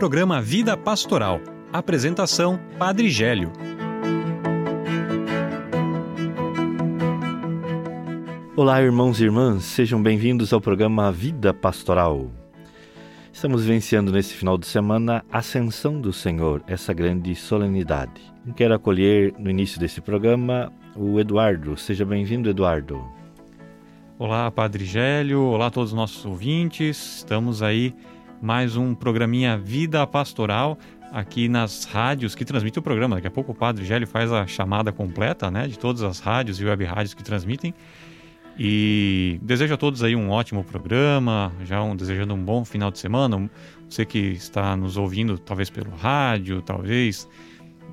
programa Vida Pastoral. Apresentação: Padre Gélio. Olá, irmãos e irmãs, sejam bem-vindos ao programa Vida Pastoral. Estamos vivenciando nesse final de semana a Ascensão do Senhor, essa grande solenidade. Quero acolher no início desse programa o Eduardo. Seja bem-vindo, Eduardo. Olá, Padre Gélio. Olá a todos os nossos ouvintes. Estamos aí mais um programinha Vida Pastoral aqui nas rádios que transmitem o programa. Daqui a pouco o Padre Gélio faz a chamada completa, né, de todas as rádios e web rádios que transmitem. E desejo a todos aí um ótimo programa, já um, desejando um bom final de semana. Você que está nos ouvindo, talvez pelo rádio, talvez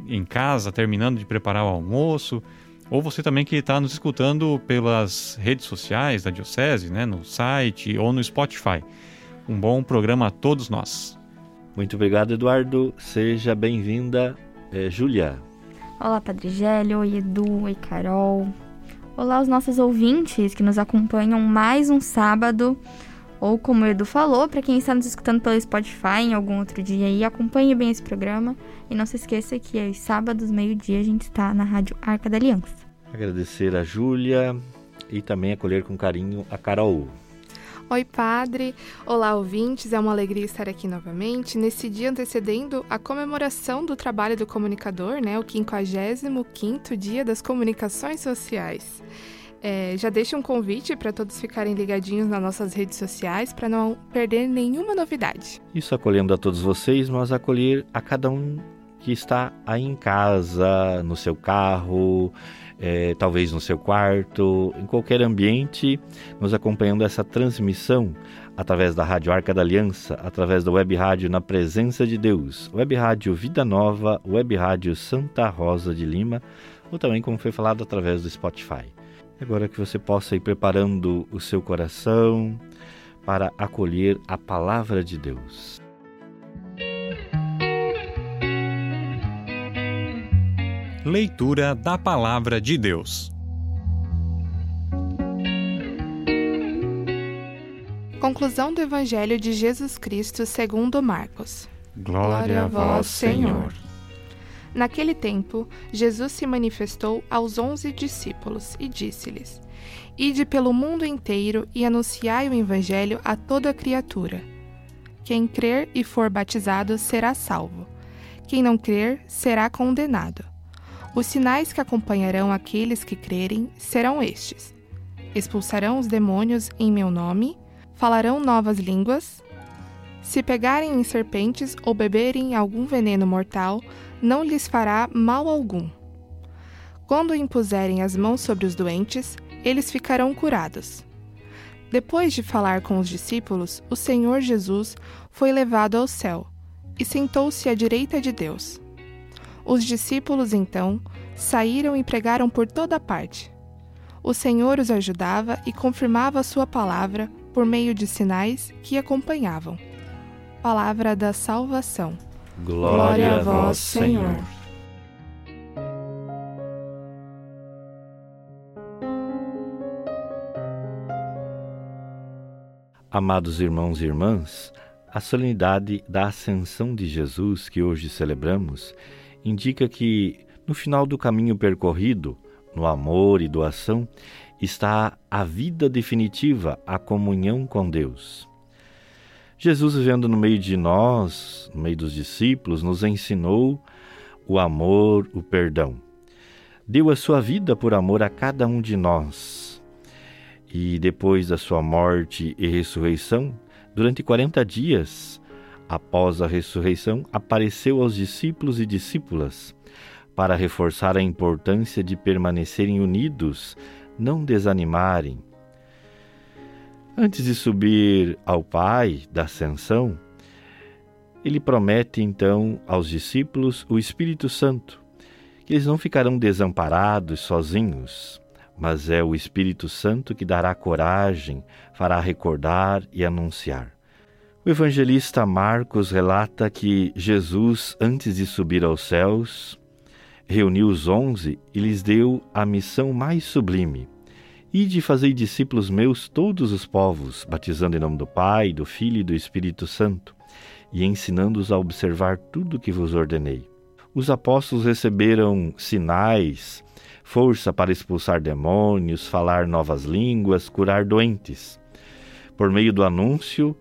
em casa, terminando de preparar o almoço, ou você também que está nos escutando pelas redes sociais da Diocese, né, no site ou no Spotify. Um bom programa a todos nós. Muito obrigado, Eduardo. Seja bem-vinda, é, Júlia. Olá, Padre Gélio, oi Edu, oi Carol. Olá aos nossos ouvintes que nos acompanham mais um sábado. Ou como o Edu falou, para quem está nos escutando pelo Spotify em algum outro dia aí, acompanhe bem esse programa. E não se esqueça que aos sábados, meio-dia, a gente está na Rádio Arca da Aliança. Agradecer a Júlia e também acolher com carinho a Carol. Oi, padre. Olá, ouvintes. É uma alegria estar aqui novamente nesse dia antecedendo a comemoração do trabalho do comunicador, né? O 55º Dia das Comunicações Sociais. É, já deixo um convite para todos ficarem ligadinhos nas nossas redes sociais para não perder nenhuma novidade. Isso acolhendo a todos vocês, mas acolher a cada um que está aí em casa, no seu carro, é, talvez no seu quarto, em qualquer ambiente, nos acompanhando essa transmissão através da Rádio Arca da Aliança, através da Web Rádio Na Presença de Deus, Web Rádio Vida Nova, Web Rádio Santa Rosa de Lima, ou também, como foi falado, através do Spotify. Agora que você possa ir preparando o seu coração para acolher a palavra de Deus. Leitura da Palavra de Deus. Conclusão do Evangelho de Jesus Cristo segundo Marcos. Glória, a vós, Senhor. Naquele tempo, Jesus se manifestou aos onze discípulos e disse-lhes: Ide pelo mundo inteiro e anunciai o Evangelho a toda criatura. Quem crer e for batizado será salvo. Quem não crer será condenado. Os sinais que acompanharão aqueles que crerem serão estes: expulsarão os demônios em meu nome, falarão novas línguas. Se pegarem em serpentes ou beberem algum veneno mortal, não lhes fará mal algum. Quando impuserem as mãos sobre os doentes, eles ficarão curados. Depois de falar com os discípulos, o Senhor Jesus foi levado ao céu e sentou-se à direita de Deus. Os discípulos, então, saíram e pregaram por toda parte. O Senhor os ajudava e confirmava a sua palavra por meio de sinais que acompanhavam. Palavra da salvação. Glória, a vós, Senhor. Amados irmãos e irmãs, a solenidade da Ascensão de Jesus que hoje celebramos indica que, no final do caminho percorrido, no amor e doação, está a vida definitiva, a comunhão com Deus. Jesus, vivendo no meio de nós, no meio dos discípulos, nos ensinou o amor, o perdão. Deu a sua vida por amor a cada um de nós. E depois da sua morte e ressurreição, durante 40 dias, após a ressurreição, apareceu aos discípulos e discípulas para reforçar a importância de permanecerem unidos, não desanimarem. Antes de subir ao Pai da Ascensão, ele promete então aos discípulos o Espírito Santo, que eles não ficarão desamparados sozinhos, mas é o Espírito Santo que dará coragem, fará recordar e anunciar. O evangelista Marcos relata que Jesus, antes de subir aos céus, reuniu os onze e lhes deu a missão mais sublime Ide fazer discípulos meus todos os povos, batizando em nome do Pai, do Filho e do Espírito Santo, e ensinando-os a observar tudo o que vos ordenei. Os apóstolos receberam sinais, força para expulsar demônios, falar novas línguas, curar doentes. Por meio do anúncio,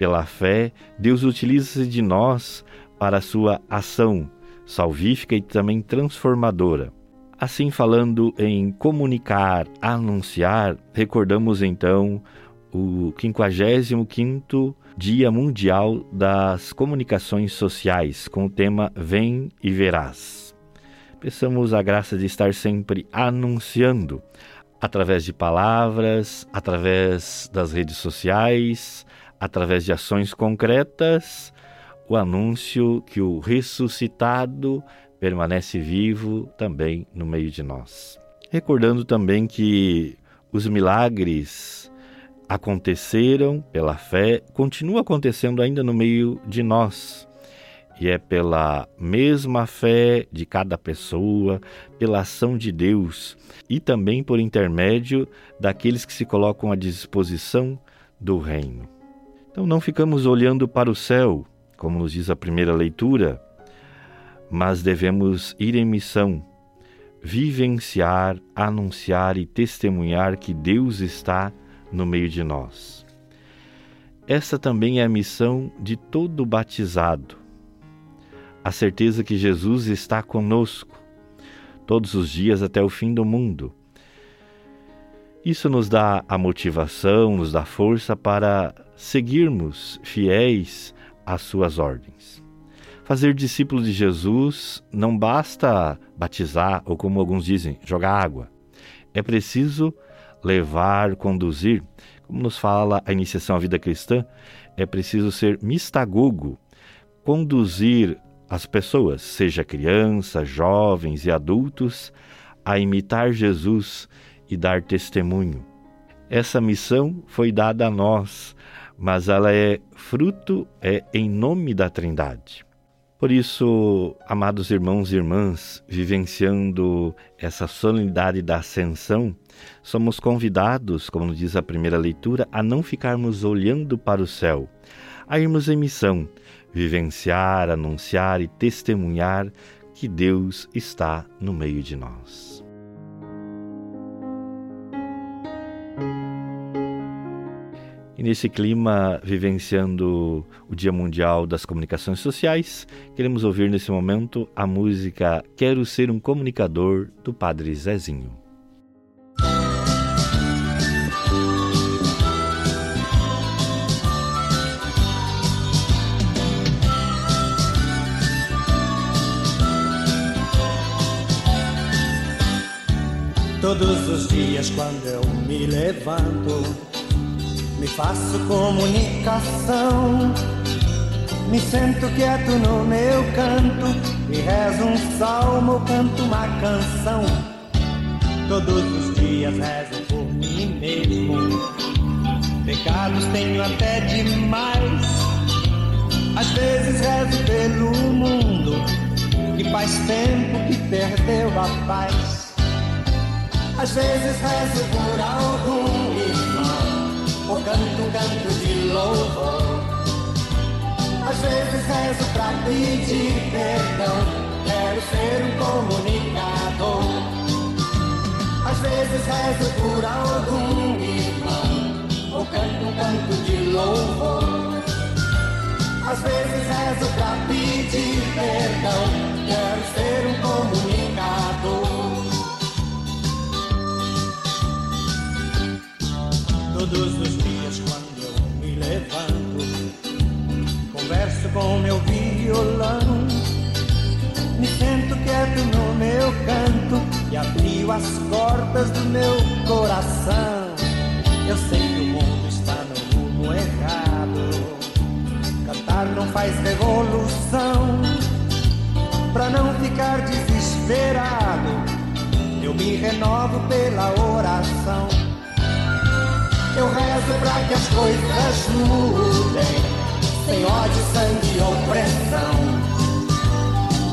pela fé, Deus utiliza-se de nós para a sua ação salvífica e também transformadora. Assim, falando em comunicar, anunciar, recordamos então o 55º Dia Mundial das Comunicações Sociais, com o tema Vem e Verás. Peçamos a graça de estar sempre anunciando, através de palavras, através das redes sociais, através de ações concretas, o anúncio que o ressuscitado permanece vivo também no meio de nós. Recordando também que os milagres aconteceram pela fé, continuam acontecendo ainda no meio de nós. E é pela mesma fé de cada pessoa, pela ação de Deus e também por intermédio daqueles que se colocam à disposição do reino. Então não ficamos olhando para o céu, como nos diz a primeira leitura, mas devemos ir em missão, vivenciar, anunciar e testemunhar que Deus está no meio de nós. Essa também é a missão de todo batizado. A certeza que Jesus está conosco todos os dias até o fim do mundo. Isso nos dá a motivação, nos dá força para seguirmos fiéis às suas ordens. Fazer discípulo de Jesus não basta batizar ou, como alguns dizem, jogar água. É preciso levar, conduzir. Como nos fala a iniciação à vida cristã, é preciso ser mistagogo, conduzir as pessoas, seja crianças, jovens e adultos, a imitar Jesus e dar testemunho. Essa missão foi dada a nós, mas ela é fruto, é em nome da Trindade. Por isso, amados irmãos e irmãs, vivenciando essa solenidade da Ascensão, somos convidados, como diz a primeira leitura, a não ficarmos olhando para o céu, a irmos em missão, vivenciar, anunciar e testemunhar que Deus está no meio de nós. E nesse clima, vivenciando o Dia Mundial das Comunicações Sociais, queremos ouvir nesse momento a música Quero Ser um Comunicador do Padre Zezinho. Todos os dias quando eu me levanto me faço comunicação. Me sento quieto no meu canto e rezo um salmo, canto uma canção. Todos os dias rezo por mim mesmo. Pecados tenho até demais. Às vezes rezo pelo mundo que faz tempo que perdeu a paz. Às vezes rezo por algum ou canto um canto de louvor. Às vezes rezo pra pedir perdão, quero ser um comunicador. Às vezes rezo por algum irmão, ou canto um canto de louvor. Às vezes rezo pra pedir perdão, quero ser um comunicador. Todos os dias quando eu me levanto, converso com meu violão. Me sento quieto no meu canto e abrio as portas do meu coração. Eu sei que o mundo está no rumo errado. Cantar não faz revolução. Pra não ficar desesperado, eu me renovo pela oração. Eu rezo pra que as coisas mudem, sem ódio, sangue e opressão.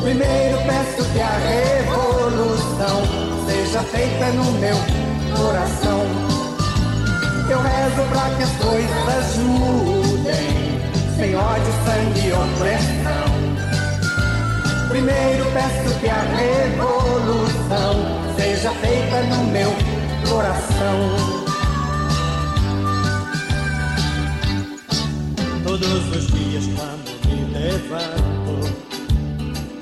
Primeiro peço que a revolução seja feita no meu coração. Eu rezo para que as coisas mudem, sem ódio, sangue e opressão. Primeiro peço que a revolução seja feita no meu coração. Todos os dias quando me levanto,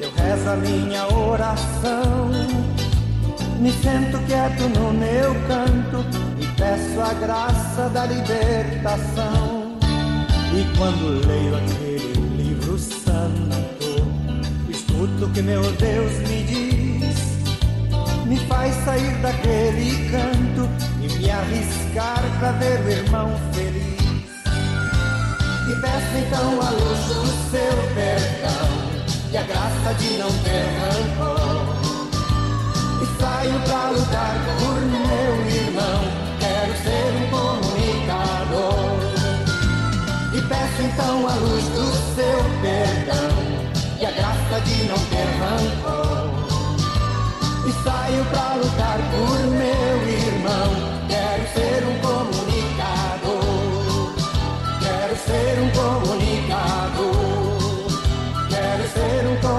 eu rezo a minha oração. Me sento quieto no meu canto e peço a graça da libertação. E quando leio aquele livro santo, escuto que meu Deus me diz, me faz sair daquele canto e me arriscar pra ver o irmão feliz. Peço então a luz do seu perdão e a graça de não ter rancor. E saio pra lutar por meu irmão, quero ser um comunicador. E peço então a luz do seu perdão e a graça de não ter rancor. E saio pra lutar por meu irmão, quero ser um ser Quero ser um.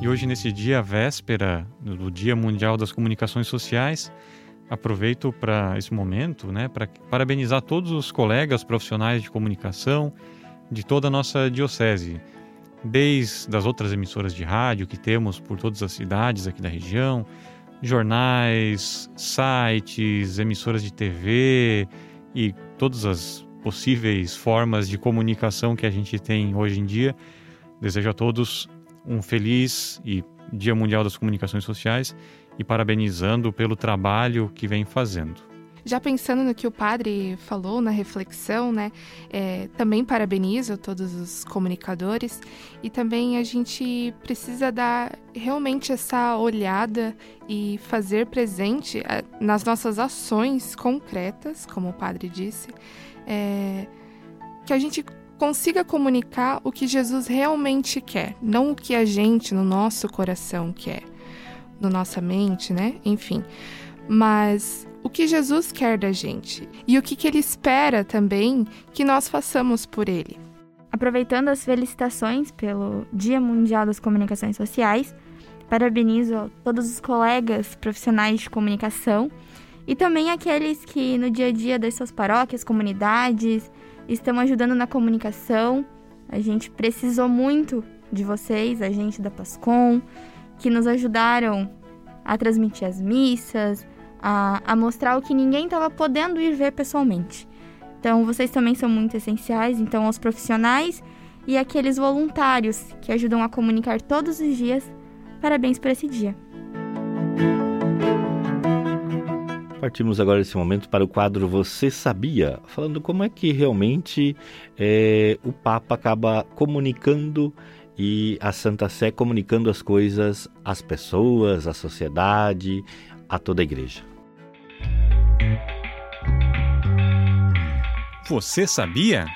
E hoje, nesse dia, véspera do Dia Mundial das Comunicações Sociais, aproveito para esse momento, né, para parabenizar todos os colegas profissionais de comunicação de toda a nossa diocese, desde as outras emissoras de rádio que temos por todas as cidades aqui da região, jornais, sites, emissoras de TV e todas as possíveis formas de comunicação que a gente tem hoje em dia. Desejo a todos um feliz e Dia Mundial das Comunicações Sociais e parabenizando pelo trabalho que vem fazendo. Já pensando no que o padre falou na reflexão, né? É, também parabenizo todos os comunicadores e também a gente precisa dar realmente essa olhada e fazer presente é, nas nossas ações concretas, como o padre disse, é, que a gente consiga comunicar o que Jesus realmente quer, não o que a gente no nosso coração quer, na nossa mente, né? Enfim, mas o que Jesus quer da gente e o que, que ele espera também que nós façamos por ele. Aproveitando as felicitações pelo Dia Mundial das Comunicações Sociais, parabenizo todos os colegas profissionais de comunicação e também aqueles que no dia a dia das suas paróquias, comunidades, estão ajudando na comunicação. A gente precisou muito de vocês, a gente da Pascom, que nos ajudaram a transmitir as missas, a, a mostrar o que ninguém estava podendo ir ver pessoalmente. Então, vocês também são muito essenciais. Então, aos profissionais e aqueles voluntários que ajudam a comunicar todos os dias, parabéns por esse dia. Partimos agora nesse momento para o quadro Você Sabia? Falando como é que realmente é, o Papa acaba comunicando e a Santa Sé comunicando as coisas às pessoas, à sociedade, a toda a igreja. Você sabia?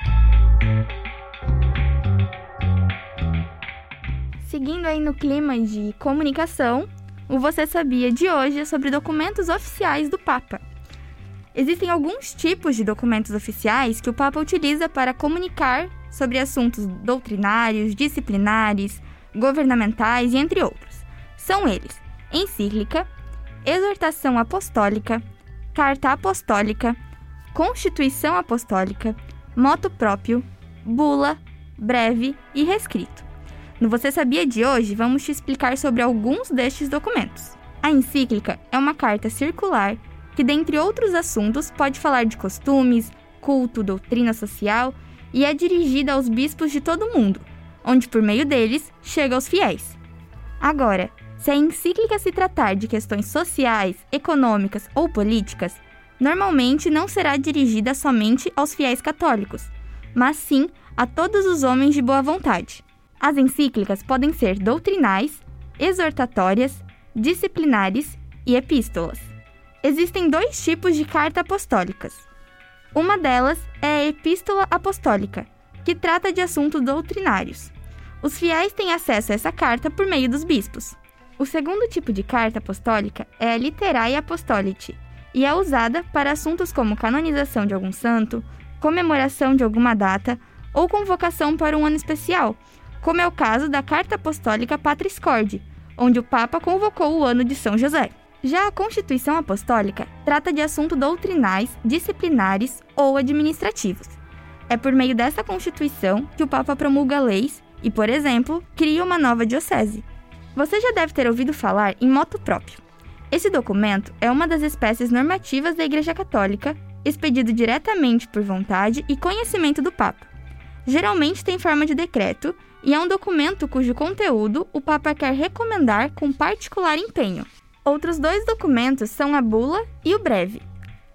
Seguindo aí no clima de comunicação, o Você Sabia de hoje é sobre documentos oficiais do Papa. Existem alguns tipos de documentos oficiais que o Papa utiliza para comunicar sobre assuntos doutrinários, disciplinares, governamentais e entre outros. São eles: encíclica, exortação apostólica, carta apostólica, constituição apostólica, moto próprio, bula, breve e rescrito. No Você Sabia de hoje, vamos te explicar sobre alguns destes documentos. A encíclica é uma carta circular que, dentre outros assuntos, pode falar de costumes, culto, doutrina social e é dirigida aos bispos de todo o mundo, onde por meio deles chega aos fiéis. Agora, se a encíclica se tratar de questões sociais, econômicas ou políticas, normalmente não será dirigida somente aos fiéis católicos, mas sim a todos os homens de boa vontade. As encíclicas podem ser doutrinais, exortatórias, disciplinares e epístolas. Existem dois tipos de carta apostólicas. Uma delas é a Epístola Apostólica, que trata de assuntos doutrinários. Os fiéis têm acesso a essa carta por meio dos bispos. O segundo tipo de carta apostólica é a Literae Apostolite e é usada para assuntos como canonização de algum santo, comemoração de alguma data ou convocação para um ano especial, como é o caso da Carta Apostólica Patris Corde, onde o Papa convocou o ano de São José. Já a Constituição Apostólica trata de assuntos doutrinais, disciplinares ou administrativos. É por meio dessa Constituição que o Papa promulga leis e, por exemplo, cria uma nova diocese. Você já deve ter ouvido falar em moto próprio. Esse documento é uma das espécies normativas da Igreja Católica, expedido diretamente por vontade e conhecimento do Papa. Geralmente tem forma de decreto e é um documento cujo conteúdo o Papa quer recomendar com particular empenho. Outros dois documentos são a bula e o breve.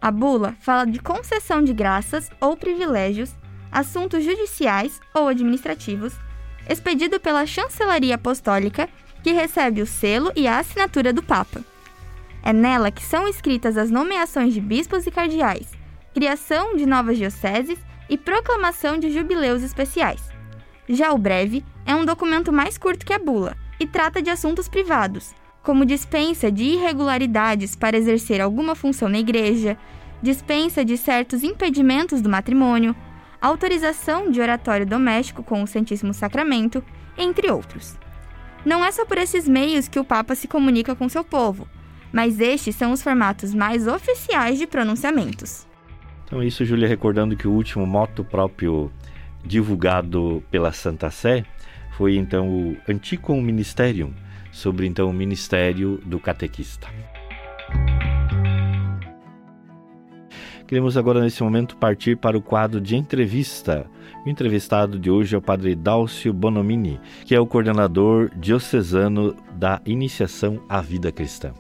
A bula fala de concessão de graças ou privilégios, assuntos judiciais ou administrativos, expedido pela Chancelaria Apostólica, que recebe o selo e a assinatura do Papa. É nela que são escritas as nomeações de bispos e cardeais, criação de novas dioceses e proclamação de jubileus especiais. Já o breve é um documento mais curto que a bula e trata de assuntos privados, como dispensa de irregularidades para exercer alguma função na igreja, dispensa de certos impedimentos do matrimônio, autorização de oratório doméstico com o Santíssimo Sacramento, entre outros. Não é só por esses meios que o Papa se comunica com seu povo, mas estes são os formatos mais oficiais de pronunciamentos. Então, isso, Júlia, recordando que o último moto próprio divulgado pela Santa Sé foi então o Anticum Ministerium, sobre então o ministério do catequista. Queremos agora, nesse momento, partir para o quadro de entrevista. O entrevistado de hoje é o padre Dálcio Bonomini, que é o coordenador diocesano da Iniciação à Vida Cristã.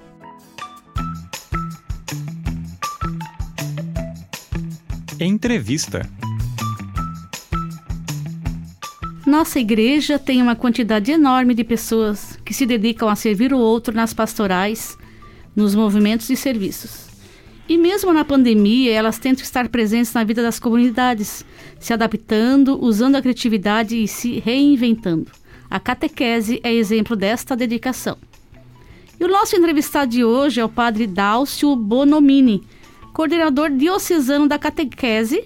Entrevista. Nossa igreja tem uma quantidade enorme de pessoas que se dedicam a servir o outro nas pastorais, nos movimentos e serviços. E mesmo na pandemia, elas tentam estar presentes na vida das comunidades, se adaptando, usando a criatividade e se reinventando. A catequese é exemplo desta dedicação. E o nosso entrevistado de hoje é o padre Dálcio Bonomini, coordenador diocesano da catequese,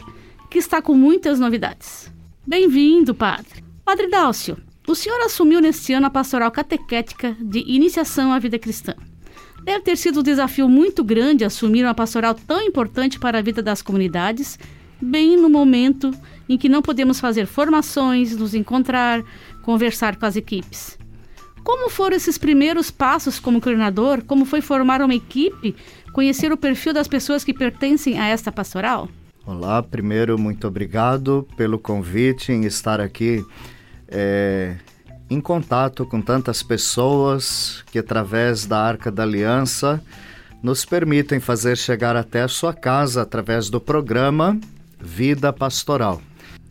que está com muitas novidades. Bem-vindo, padre. Padre Dálcio, o senhor assumiu neste ano a pastoral catequética de iniciação à vida cristã. Deve ter sido um desafio muito grande assumir uma pastoral tão importante para a vida das comunidades, bem no momento em que não podemos fazer formações, nos encontrar, conversar com as equipes. Como foram esses primeiros passos como coordenador? Como foi formar uma equipe? Conhecer o perfil das pessoas que pertencem a esta pastoral? Olá, primeiro, muito obrigado pelo convite em estar aqui é, em contato com tantas pessoas que, através da Arca da Aliança, nos permitem fazer chegar até a sua casa através do programa Vida Pastoral.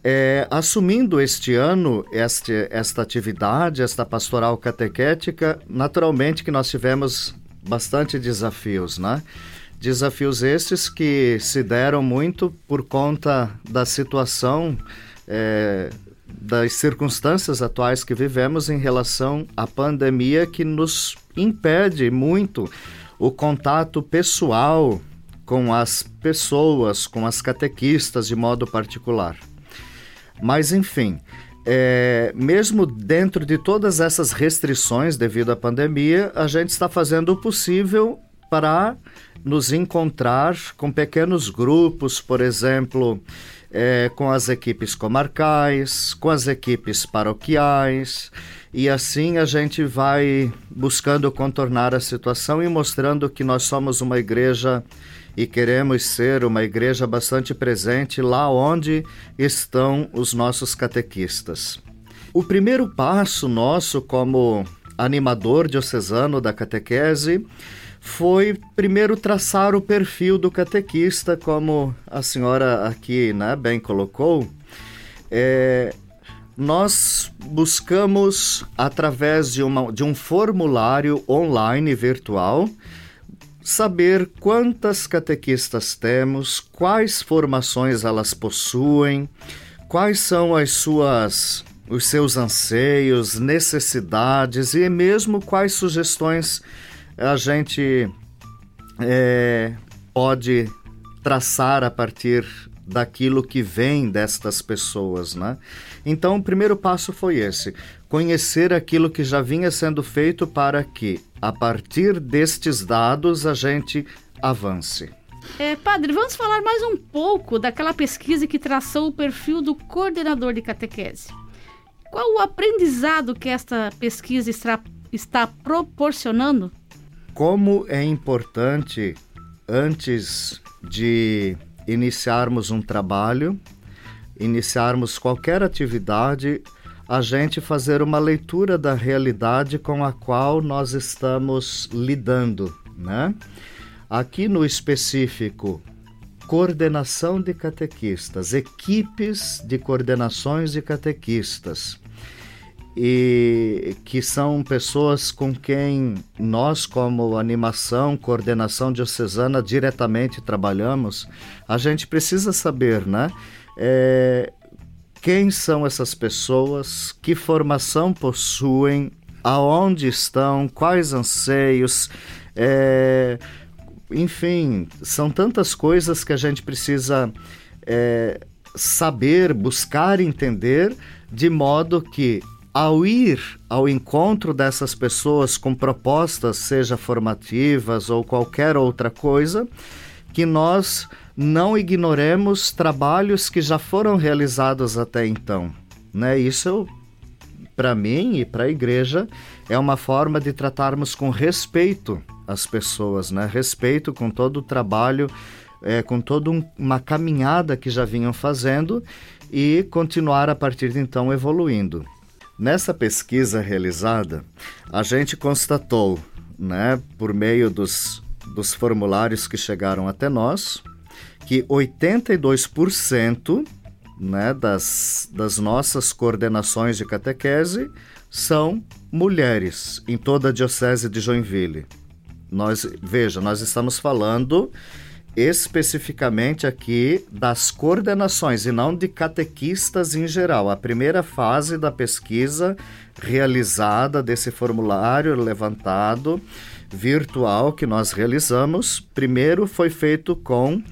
É, assumindo este ano este, esta atividade, esta pastoral catequética, naturalmente que nós tivemos bastante desafios, né? Desafios estes que se deram muito por conta da situação é, das circunstâncias atuais que vivemos em relação à pandemia que nos impede muito o contato pessoal com as pessoas, com as catequistas de modo particular. Mas, enfim, é, mesmo dentro de todas essas restrições devido à pandemia, a gente está fazendo o possível para nos encontrar com pequenos grupos, por exemplo, é, com as equipes comarcais, com as equipes paroquiais, e assim a gente vai buscando contornar a situação e mostrando que nós somos uma igreja e queremos ser uma igreja bastante presente lá onde estão os nossos catequistas. O primeiro passo nosso como animador diocesano da catequese foi primeiro traçar o perfil do catequista, como a senhora aqui né, bem colocou. É, nós buscamos, através de, uma, de um formulário online virtual, saber quantas catequistas temos, quais formações elas possuem, quais são as suas os seus anseios, necessidades e mesmo quais sugestões a gente é, pode traçar a partir daquilo que vem destas pessoas, né? Então, o primeiro passo foi esse: conhecer aquilo que já vinha sendo feito para que, a partir destes dados, a gente avance. É, padre, vamos falar mais um pouco daquela pesquisa que traçou o perfil do coordenador de catequese. Qual o aprendizado que esta pesquisa está, está proporcionando? Como é importante, antes de iniciarmos um trabalho, iniciarmos qualquer atividade, a gente fazer uma leitura da realidade com a qual nós estamos lidando, né? Aqui no específico, coordenação de catequistas, equipes de coordenações de catequistas, e que são pessoas com quem nós, como animação, coordenação diocesana, diretamente trabalhamos, a gente precisa saber, né? É, quem são essas pessoas, que formação possuem, aonde estão, quais anseios, é, enfim, são tantas coisas que a gente precisa é, saber, buscar entender, de modo que ao ir ao encontro dessas pessoas com propostas, seja formativas ou qualquer outra coisa, que nós não ignoremos trabalhos que já foram realizados até então. Né? Isso, para mim e para a igreja, é uma forma de tratarmos com respeito as pessoas, né? Respeito com todo o trabalho, é, com toda um, uma caminhada que já vinham fazendo e continuar a partir de então evoluindo. Nessa pesquisa realizada, a gente constatou, né, por meio dos, dos formulários que chegaram até nós, que 82% né, das, das nossas coordenações de catequese são mulheres em toda a Diocese de Joinville. Nós, veja, nós estamos falando especificamente aqui das coordenações e não de catequistas em geral. A primeira fase da pesquisa realizada desse formulário levantado virtual que nós realizamos, primeiro foi feito com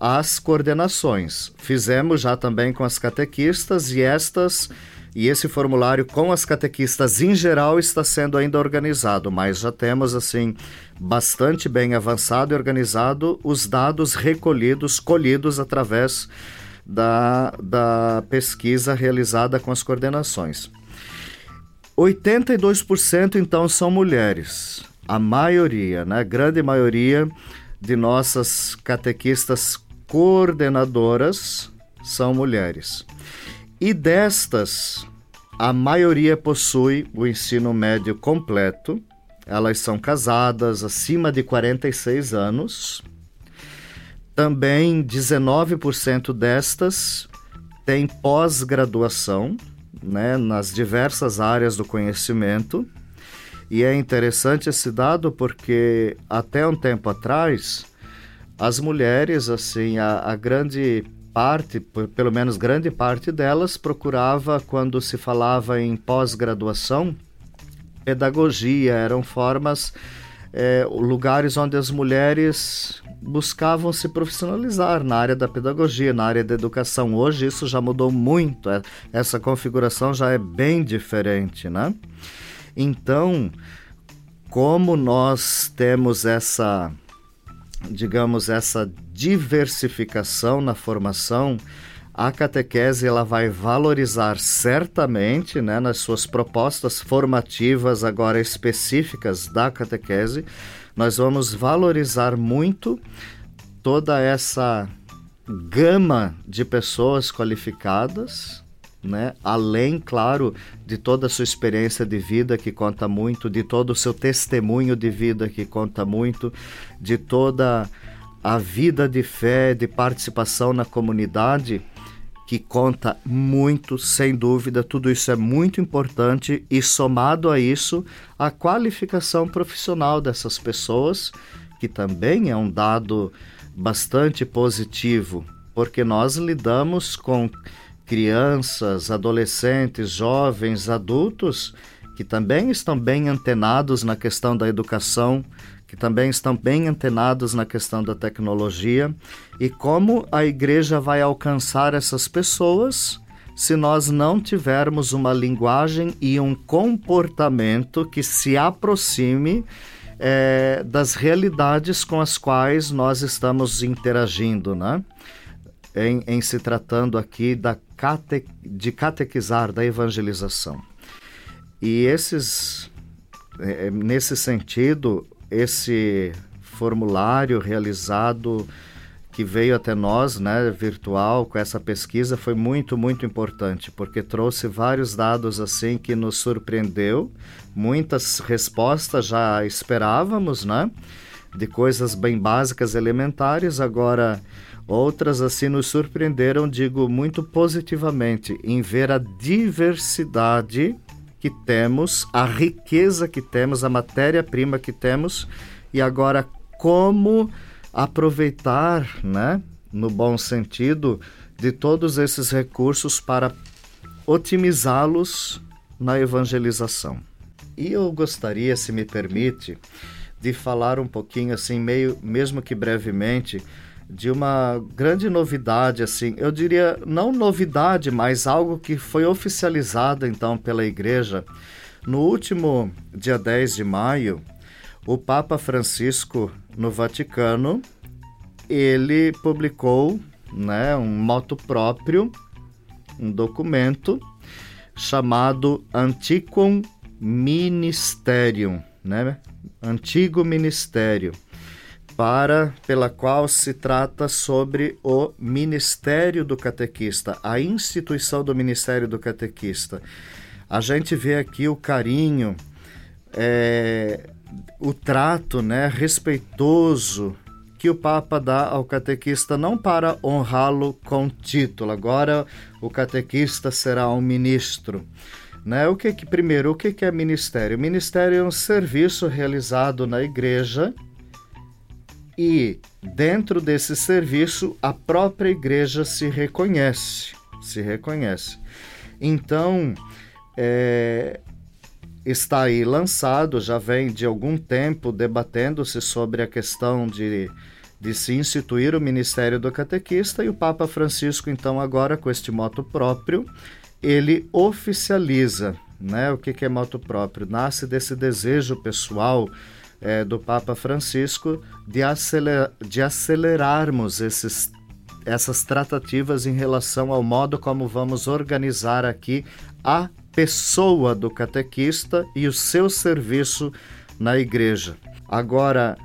as coordenações. Fizemos já também com as catequistas e estas e esse formulário com as catequistas em geral está sendo ainda organizado, mas já temos assim bastante bem avançado e organizado os dados recolhidos, colhidos através da, da pesquisa realizada com as coordenações. 82% então são mulheres, a maioria, né, a grande maioria de nossas catequistas coordenadoras são mulheres. E destas, a maioria possui o ensino médio completo. Elas são casadas acima de 46 anos. Também 19% destas têm pós-graduação né, nas diversas áreas do conhecimento. E é interessante esse dado porque até um tempo atrás as mulheres, assim, a, a grande parte, pelo menos grande parte delas, procurava, quando se falava em pós-graduação, pedagogia, eram formas, é, lugares onde as mulheres buscavam se profissionalizar na área da pedagogia, na área da educação. Hoje isso já mudou muito, é, essa configuração já é bem diferente, né? Então, como nós temos essa digamos, essa diversificação na formação, a catequese ela vai valorizar certamente, né, nas suas propostas formativas agora específicas da catequese, nós vamos valorizar muito toda essa gama de pessoas qualificadas né? Além, claro, de toda a sua experiência de vida que conta muito, de todo o seu testemunho de vida que conta muito, de toda a vida de fé, de participação na comunidade que conta muito, sem dúvida, tudo isso é muito importante e somado a isso, a qualificação profissional dessas pessoas, que também é um dado bastante positivo, porque nós lidamos com crianças, adolescentes, jovens, adultos que também estão bem antenados na questão da educação, que também estão bem antenados na questão da tecnologia e como a igreja vai alcançar essas pessoas se nós não tivermos uma linguagem e um comportamento que se aproxime é, das realidades com as quais nós estamos interagindo, né? Em, em se tratando aqui da cate, de catequizar, da evangelização. E esses, é, é, nesse sentido, esse formulário realizado que veio até nós, né, virtual, com essa pesquisa, foi muito, muito importante, porque trouxe vários dados assim que nos surpreendeu, muitas respostas já esperávamos, né, de coisas bem básicas, elementares, agora outras assim nos surpreenderam, digo muito positivamente, em ver a diversidade que temos, a riqueza que temos, a matéria-prima que temos e agora como aproveitar, né, no bom sentido, de todos esses recursos para otimizá-los na evangelização. E eu gostaria, se me permite, de falar um pouquinho assim, meio mesmo que brevemente, de uma grande novidade, assim, eu diria não novidade, mas algo que foi oficializado então pela Igreja. No último dia 10 de maio, o Papa Francisco, no Vaticano, ele publicou né, um moto próprio, um documento chamado Antiquum Ministerium, né? Antigo Ministério para pela qual se trata sobre o ministério do catequista, a instituição do ministério do catequista. A gente vê aqui o carinho, é, o trato, né, respeitoso que o Papa dá ao catequista não para honrá-lo com título. Agora o catequista será um ministro. Né? O que que primeiro, o que que é ministério? Ministério é um serviço realizado na igreja e dentro desse serviço a própria igreja se reconhece, se reconhece. Então é, está aí lançado, já vem de algum tempo debatendo-se sobre a questão de, de se instituir o ministério do catequista e o Papa Francisco então agora com este moto próprio ele oficializa, né? O que, que é moto próprio? Nasce desse desejo pessoal é, do Papa Francisco de, de acelerarmos esses, essas tratativas em relação ao modo como vamos organizar aqui a pessoa do catequista e o seu serviço na igreja. Agora,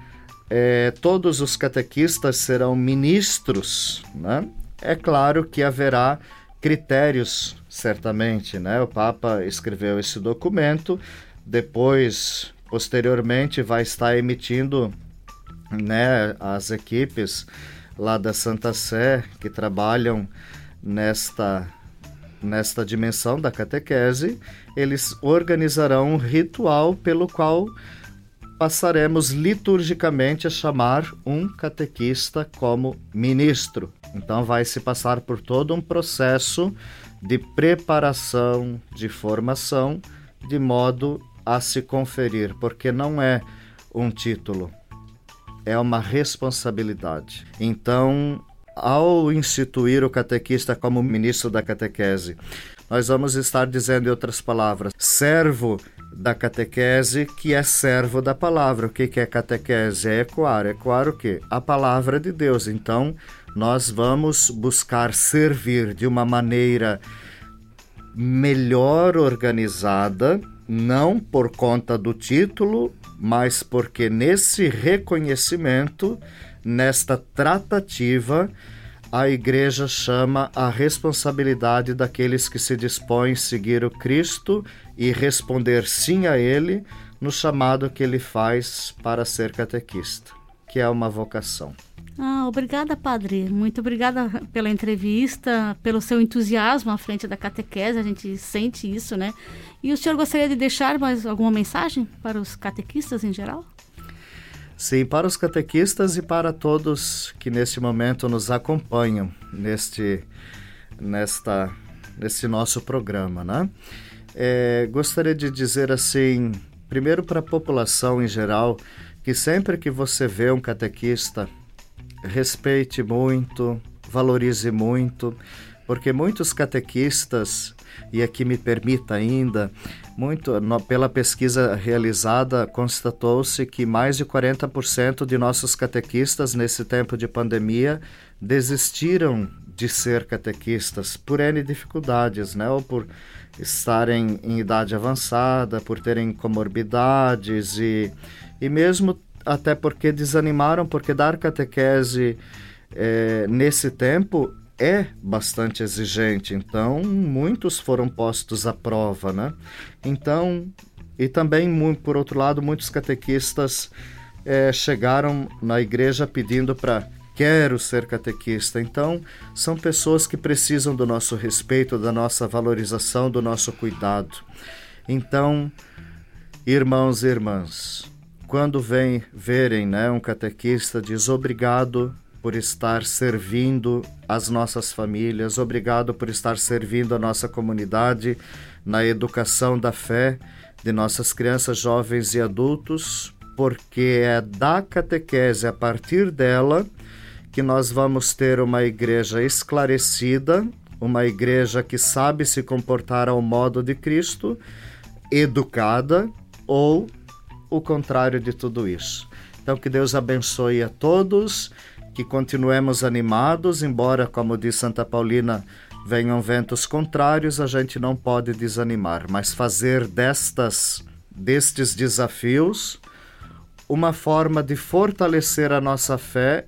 é, todos os catequistas serão ministros, né? É claro que haverá critérios, certamente, né? O Papa escreveu esse documento, depois Posteriormente, vai estar emitindo né, as equipes lá da Santa Sé que trabalham nesta nesta dimensão da catequese, eles organizarão um ritual pelo qual passaremos liturgicamente a chamar um catequista como ministro. Então vai se passar por todo um processo de preparação, de formação, de modo a se conferir, porque não é um título, é uma responsabilidade. Então, ao instituir o catequista como ministro da catequese, nós vamos estar dizendo, em outras palavras, servo da catequese, que é servo da palavra. O que é catequese? É ecoar. Ecoar o quê? A palavra de Deus. Então, nós vamos buscar servir de uma maneira melhor organizada não por conta do título, mas porque nesse reconhecimento, nesta tratativa, a igreja chama a responsabilidade daqueles que se dispõem a seguir o Cristo e responder sim a ele no chamado que ele faz para ser catequista, que é uma vocação. Ah, obrigada, padre. Muito obrigada pela entrevista, pelo seu entusiasmo à frente da catequese. A gente sente isso, né? E o senhor gostaria de deixar mais alguma mensagem para os catequistas em geral? Sim, para os catequistas e para todos que neste momento nos acompanham neste, nesta, nesse nosso programa, né? É, gostaria de dizer assim, primeiro para a população em geral, que sempre que você vê um catequista, respeite muito, valorize muito, porque muitos catequistas, e aqui me permita ainda, muito no, pela pesquisa realizada, constatou-se que mais de 40% de nossos catequistas nesse tempo de pandemia desistiram de ser catequistas por N dificuldades, né? Ou por estarem em idade avançada, por terem comorbidades e, e mesmo até porque desanimaram, porque dar catequese é, nesse tempo é bastante exigente, então muitos foram postos à prova, né? Então, e também, por outro lado, muitos catequistas é, chegaram na igreja pedindo para quero ser catequista. Então, são pessoas que precisam do nosso respeito, da nossa valorização, do nosso cuidado. Então, irmãos e irmãs, quando vem verem né, um catequista, diz obrigado por estar servindo as nossas famílias, obrigado por estar servindo a nossa comunidade na educação da fé de nossas crianças, jovens e adultos, porque é da catequese, a partir dela, que nós vamos ter uma igreja esclarecida, uma igreja que sabe se comportar ao modo de Cristo, educada ou o contrário de tudo isso. Então, que Deus abençoe a todos, que continuemos animados, embora, como diz Santa Paulina, venham ventos contrários, a gente não pode desanimar, mas fazer destas destes desafios uma forma de fortalecer a nossa fé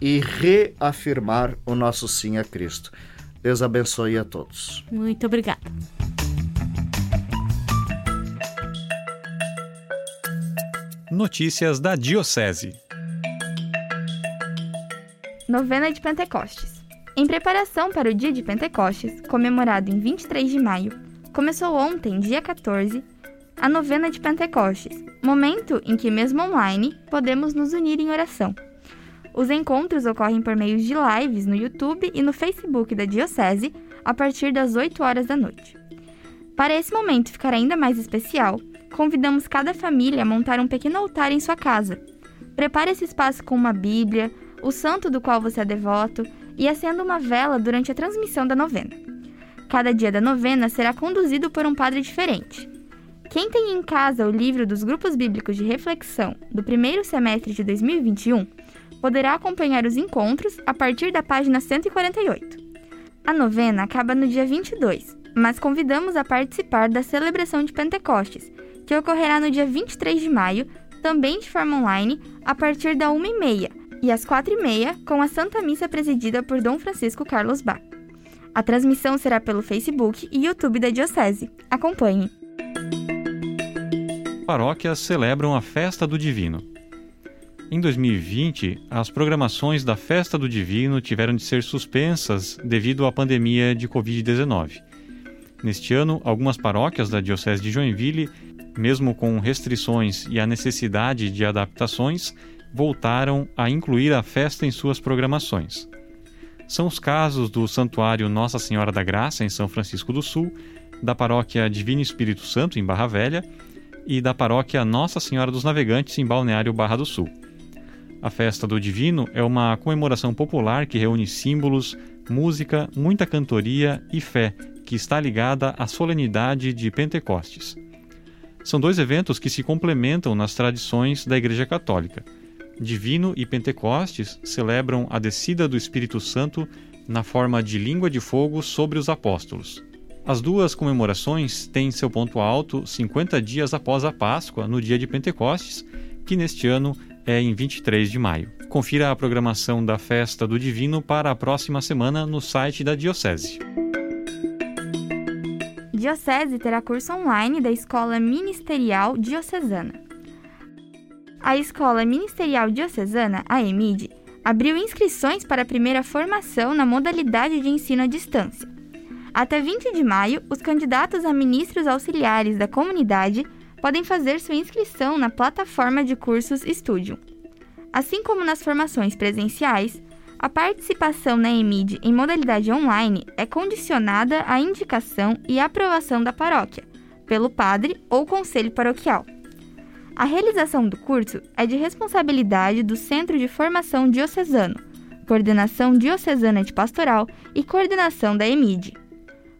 e reafirmar o nosso sim a Cristo. Deus abençoe a todos. Muito obrigada. Notícias da Diocese. Novena de Pentecostes. Em preparação para o dia de Pentecostes, comemorado em 23 de maio, começou ontem, dia 14, a novena de Pentecostes, momento em que, mesmo online, podemos nos unir em oração. Os encontros ocorrem por meio de lives no YouTube e no Facebook da Diocese a partir das 8 horas da noite. Para esse momento ficar ainda mais especial, convidamos cada família a montar um pequeno altar em sua casa. Prepare esse espaço com uma Bíblia, o santo do qual você é devoto e acenda uma vela durante a transmissão da novena. Cada dia da novena será conduzido por um padre diferente. Quem tem em casa o livro dos grupos bíblicos de reflexão do primeiro semestre de 2021 poderá acompanhar os encontros a partir da página 148. A novena acaba no dia 22, mas convidamos a participar da celebração de Pentecostes, que ocorrerá no dia 23 de maio, também de forma online, a partir da 1h30 e às 4h30, com a Santa Missa presidida por Dom Francisco Carlos Bach. A transmissão será pelo Facebook e YouTube da Diocese. Acompanhe! Paróquias celebram a Festa do Divino. Em 2020, as programações da Festa do Divino tiveram de ser suspensas devido à pandemia de Covid-19. Neste ano, algumas paróquias da Diocese de Joinville, mesmo com restrições e a necessidade de adaptações, voltaram a incluir a festa em suas programações. São os casos do Santuário Nossa Senhora da Graça, em São Francisco do Sul, da Paróquia Divino Espírito Santo, em Barra Velha, e da Paróquia Nossa Senhora dos Navegantes, em Balneário Barra do Sul. A Festa do Divino é uma comemoração popular que reúne símbolos, música, muita cantoria e fé, que está ligada à solenidade de Pentecostes. São dois eventos que se complementam nas tradições da Igreja Católica. Divino e Pentecostes celebram a descida do Espírito Santo na forma de língua de fogo sobre os apóstolos. As duas comemorações têm seu ponto alto 50 dias após a Páscoa, no dia de Pentecostes, que neste ano é em 23 de maio. Confira a programação da Festa do Divino para a próxima semana no site da Diocese. Diocese terá curso online da Escola Ministerial Diocesana. A Escola Ministerial Diocesana, a EMID, abriu inscrições para a primeira formação na modalidade de ensino à distância. Até 20 de maio, os candidatos a ministros auxiliares da comunidade podem fazer sua inscrição na plataforma de cursos Studium. Assim como nas formações presenciais, A participação na EMID em modalidade online é condicionada à indicação e aprovação da paróquia, pelo padre ou conselho paroquial. A realização do curso é de responsabilidade do Centro de Formação Diocesano, Coordenação Diocesana de Pastoral e Coordenação da EMID.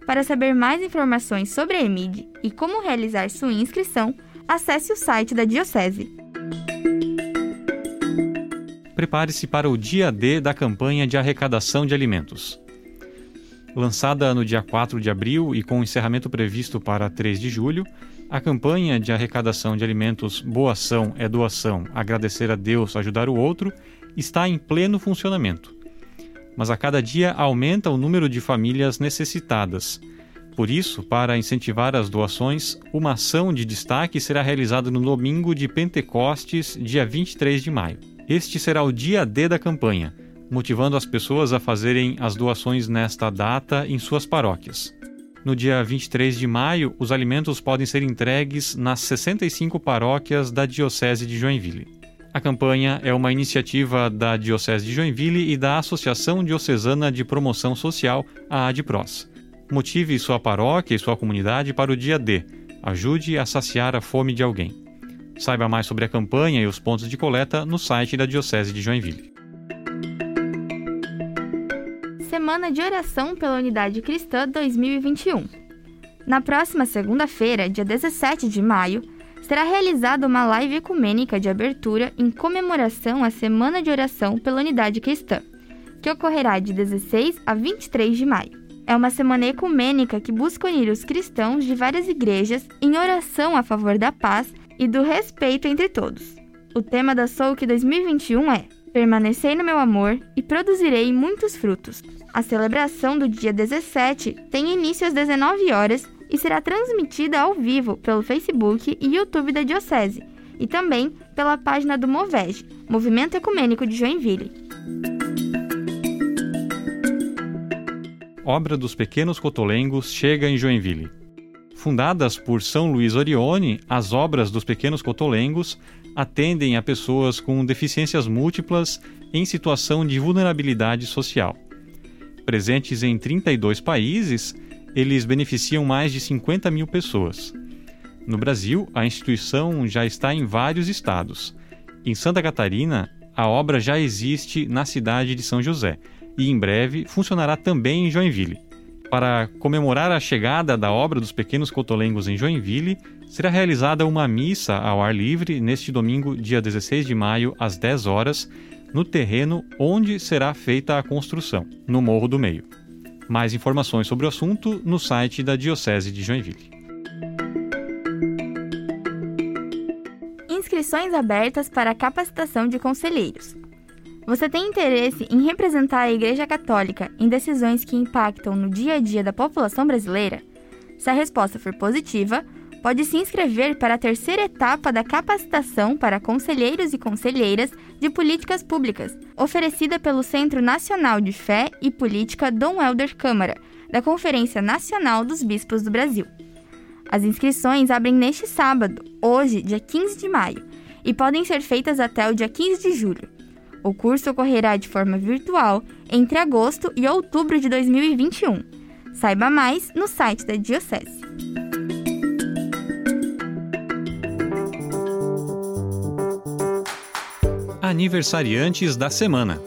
Para saber mais informações sobre a EMID e como realizar sua inscrição, acesse o site da Diocese prepare-se para o dia D da campanha de arrecadação de alimentos. Lançada no dia 4 de abril e com encerramento previsto para 3 de julho, a campanha de arrecadação de alimentos Boa Ação é Doação, Agradecer a Deus, Ajudar o Outro está em pleno funcionamento. Mas a cada dia aumenta o número de famílias necessitadas. Por isso, para incentivar as doações, uma ação de destaque será realizada no domingo de Pentecostes, dia 23 de maio. Este será o dia D da campanha, motivando as pessoas a fazerem as doações nesta data em suas paróquias. No dia 23 de maio, os alimentos podem ser entregues nas 65 paróquias da Diocese de Joinville. A campanha é uma iniciativa da Diocese de Joinville e da Associação Diocesana de Promoção Social, a ADPROS. Motive sua paróquia e sua comunidade para o dia D. Ajude a saciar a fome de alguém. Saiba mais sobre a campanha e os pontos de coleta no site da Diocese de Joinville. Semana de Oração pela Unidade Cristã 2021. Na próxima segunda-feira, dia 17 de maio, será realizada uma live ecumênica de abertura em comemoração à Semana de Oração pela Unidade Cristã, que ocorrerá de 16 a 23 de maio. É uma semana ecumênica que busca unir os cristãos de várias igrejas em oração a favor da paz e do respeito entre todos. O tema da Souk 2021 é Permanecei no meu amor e produzirei muitos frutos. A celebração do dia 17 tem início às 19 horas e será transmitida ao vivo pelo Facebook e YouTube da Diocese e também pela página do Movege, Movimento Ecumênico de Joinville. Obra dos Pequenos Cotolengos chega em Joinville. Fundadas por São Luís Orione, as obras dos Pequenos Cotolengos atendem a pessoas com deficiências múltiplas em situação de vulnerabilidade social. Presentes em 32 países, eles beneficiam mais de 50 mil pessoas. No Brasil, a instituição já está em vários estados. Em Santa Catarina, a obra já existe na cidade de São José e em breve funcionará também em Joinville. Para comemorar a chegada da obra dos Pequenos Cotolengos em Joinville, será realizada uma missa ao ar livre neste domingo, dia 16 de maio, às 10 horas, no terreno onde será feita a construção, no Morro do Meio. Mais informações sobre o assunto no site da Diocese de Joinville. Inscrições abertas para capacitação de conselheiros. Você tem interesse em representar a Igreja Católica em decisões que impactam no dia a dia da população brasileira? Se a resposta for positiva, pode se inscrever para a terceira etapa da capacitação para conselheiros e conselheiras de políticas públicas, oferecida pelo Centro Nacional de Fé e Política Dom Helder Câmara, da Conferência Nacional dos Bispos do Brasil. As inscrições abrem neste sábado, hoje, dia 15 de maio, e podem ser feitas até o dia 15 de julho. O curso ocorrerá de forma virtual entre agosto e outubro de 2021. Saiba mais no site da Diocese. Aniversariantes da semana.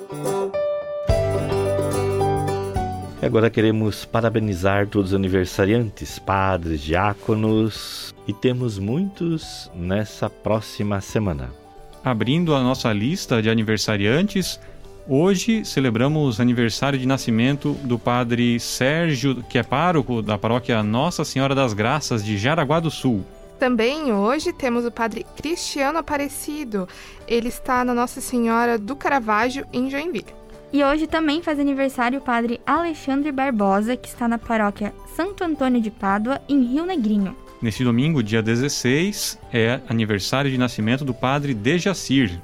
Agora queremos parabenizar todos os aniversariantes, padres, diáconos, e temos muitos nessa próxima semana abrindo a nossa lista de aniversariantes, hoje celebramos aniversário de nascimento do padre Sérgio, que é pároco da paróquia Nossa Senhora das Graças de Jaraguá do Sul. Também hoje temos o padre Cristiano Aparecido. Ele está na Nossa Senhora do Caravaggio, em Joinville. E hoje também faz aniversário o padre Alexandre Barbosa, que está na paróquia Santo Antônio de Pádua, em Rio Negrinho. Neste domingo, dia 16, é aniversário de nascimento do padre Dejacir.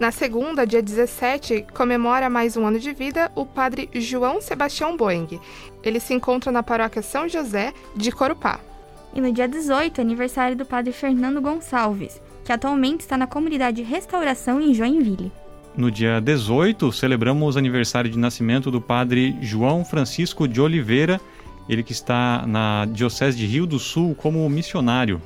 Na segunda, dia 17, comemora mais um ano de vida o padre João Sebastião Boing. Ele se encontra na paróquia São José de Corupá. E no dia 18, aniversário do padre Fernando Gonçalves, que atualmente está na comunidade Restauração em Joinville. No dia 18, celebramos o aniversário de nascimento do padre João Francisco de Oliveira, ele que está na Diocese de Rio do Sul como missionário.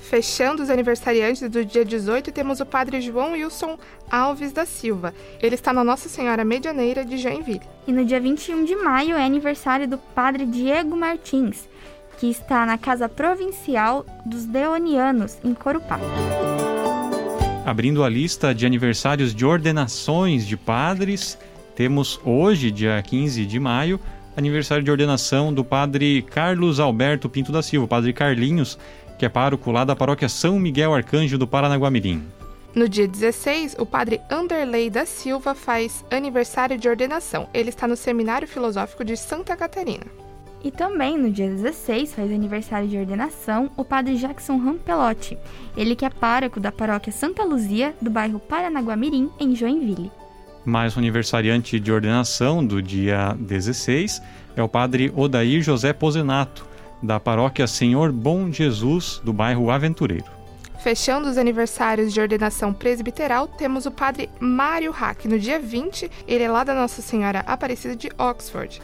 Fechando os aniversariantes do dia 18, temos o padre João Wilson Alves da Silva. Ele está na Nossa Senhora Medianeira de Joinville. E no dia 21 de maio é aniversário do padre Diego Martins, que está na Casa Provincial dos Deonianos, em Corupá. Abrindo a lista de aniversários de ordenações de padres, temos hoje, dia 15 de maio, aniversário de ordenação do padre Carlos Alberto Pinto da Silva, padre Carlinhos, que é pároco lá da paróquia São Miguel Arcanjo do Paranaguamirim. No dia 16, o padre Anderley da Silva faz aniversário de ordenação. Ele está no Seminário Filosófico de Santa Catarina. E também no dia 16 faz aniversário de ordenação o padre Jackson Rampelotti, ele que é pároco da paróquia Santa Luzia, do bairro Paranaguamirim, em Joinville. Mais um aniversariante de ordenação do dia 16 é o padre Odair José Pozenato, da paróquia Senhor Bom Jesus, do bairro Aventureiro. Fechando os aniversários de ordenação presbiteral, temos o padre Mário Hack. No dia 20, ele é lá da Nossa Senhora Aparecida de Oxford.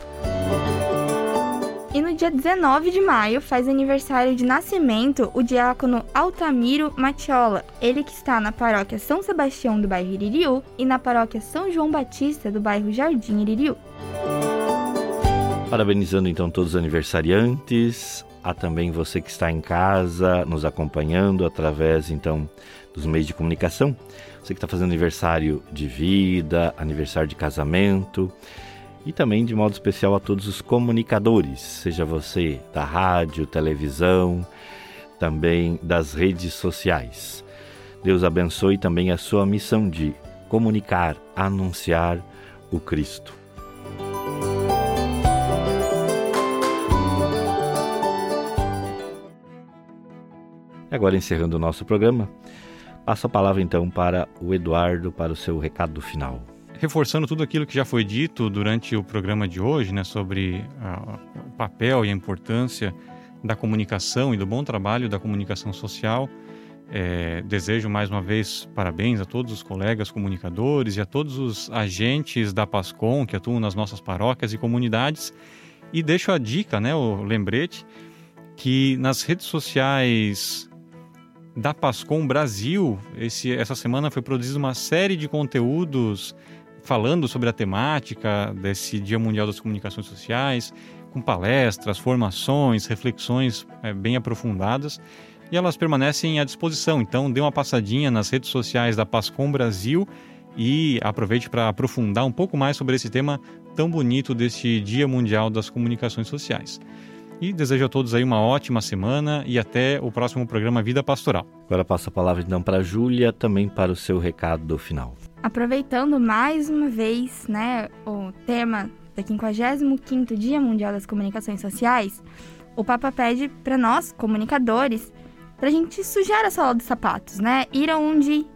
E no dia 19 de maio faz aniversário de nascimento o diácono Altamiro Matiola, ele que está na paróquia São Sebastião do bairro Iririú e na paróquia São João Batista do bairro Jardim Iririú. Parabenizando então todos os aniversariantes, a também você que está em casa nos acompanhando através então dos meios de comunicação, você que está fazendo aniversário de vida, aniversário de casamento e também de modo especial a todos os comunicadores, seja você da rádio, televisão, também das redes sociais. Deus abençoe também a sua missão de comunicar, anunciar o Cristo. Agora, encerrando o nosso programa, passo a palavra então para o Eduardo para o seu recado final. Reforçando tudo aquilo que já foi dito durante o programa de hoje, né, sobre a, o papel e a importância da comunicação e do bom trabalho da comunicação social, é, desejo mais uma vez parabéns a todos os colegas comunicadores e a todos os agentes da PASCOM que atuam nas nossas paróquias e comunidades. E deixo a dica, né, o lembrete, que nas redes sociais da Pascom Brasil. Esse, essa semana foi produzida uma série de conteúdos falando sobre a temática desse Dia Mundial das Comunicações Sociais, com palestras, formações, reflexões é, bem aprofundadas. E elas permanecem à disposição, então dê uma passadinha nas redes sociais da Pascom Brasil e aproveite para aprofundar um pouco mais sobre esse tema tão bonito deste Dia Mundial das Comunicações Sociais. E desejo a todos aí uma ótima semana e até o próximo programa Vida Pastoral. Agora passo a palavra então para a Júlia, também para o seu recado do final. Aproveitando mais uma vez, né, o tema do 55º Dia Mundial das Comunicações Sociais, o Papa pede para nós, comunicadores, para a gente sujar a sola dos sapatos, né? Ir aonde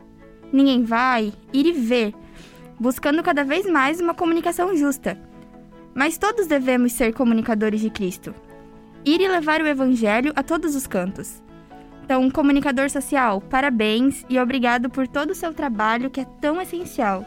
ninguém vai, ir e ver, buscando cada vez mais uma comunicação justa. Mas todos devemos ser comunicadores de Cristo ir e levar o evangelho a todos os cantos. Então, comunicador social, parabéns e obrigado por todo o seu trabalho que é tão essencial,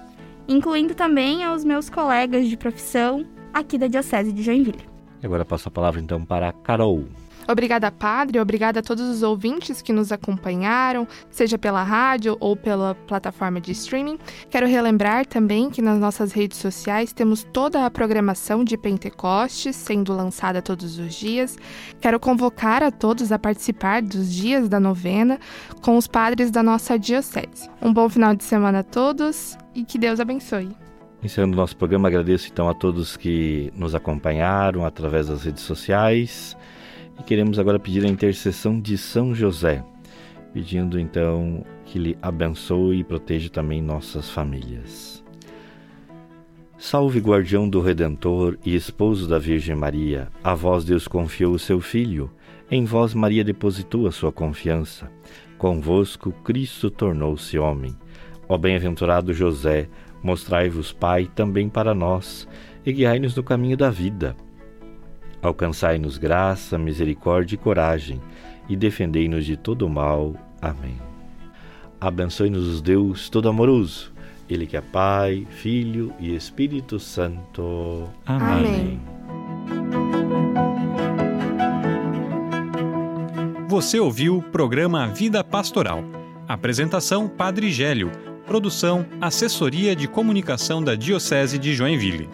incluindo também aos meus colegas de profissão aqui da Diocese de Joinville. Agora passo a palavra então para a Carol. Obrigada, Padre. Obrigada a todos os ouvintes que nos acompanharam, seja pela rádio ou pela plataforma de streaming. Quero relembrar também que nas nossas redes sociais temos toda a programação de Pentecostes sendo lançada todos os dias. Quero convocar a todos a participar dos dias da novena com os padres da nossa diocese. Um bom final de semana a todos e que Deus abençoe. Encerrando o nosso programa, agradeço então a todos que nos acompanharam através das redes sociais. E queremos agora pedir a intercessão de São José, pedindo então que lhe abençoe e proteja também nossas famílias. Salve, guardião do Redentor e esposo da Virgem Maria, a vós Deus confiou o seu Filho, em vós Maria depositou a sua confiança, convosco Cristo tornou-se homem. Ó bem-aventurado José, mostrai-vos Pai também para nós, e guiai-nos no caminho da vida Alcançai-nos graça, misericórdia e coragem, e defendei-nos de todo mal. Amém. Abençoe-nos Deus Todo-Amoroso, Ele que é Pai, Filho e Espírito Santo. Amém. Você ouviu o programa Vida Pastoral. Apresentação Padre Gélio. Produção Assessoria de Comunicação da Diocese de Joinville.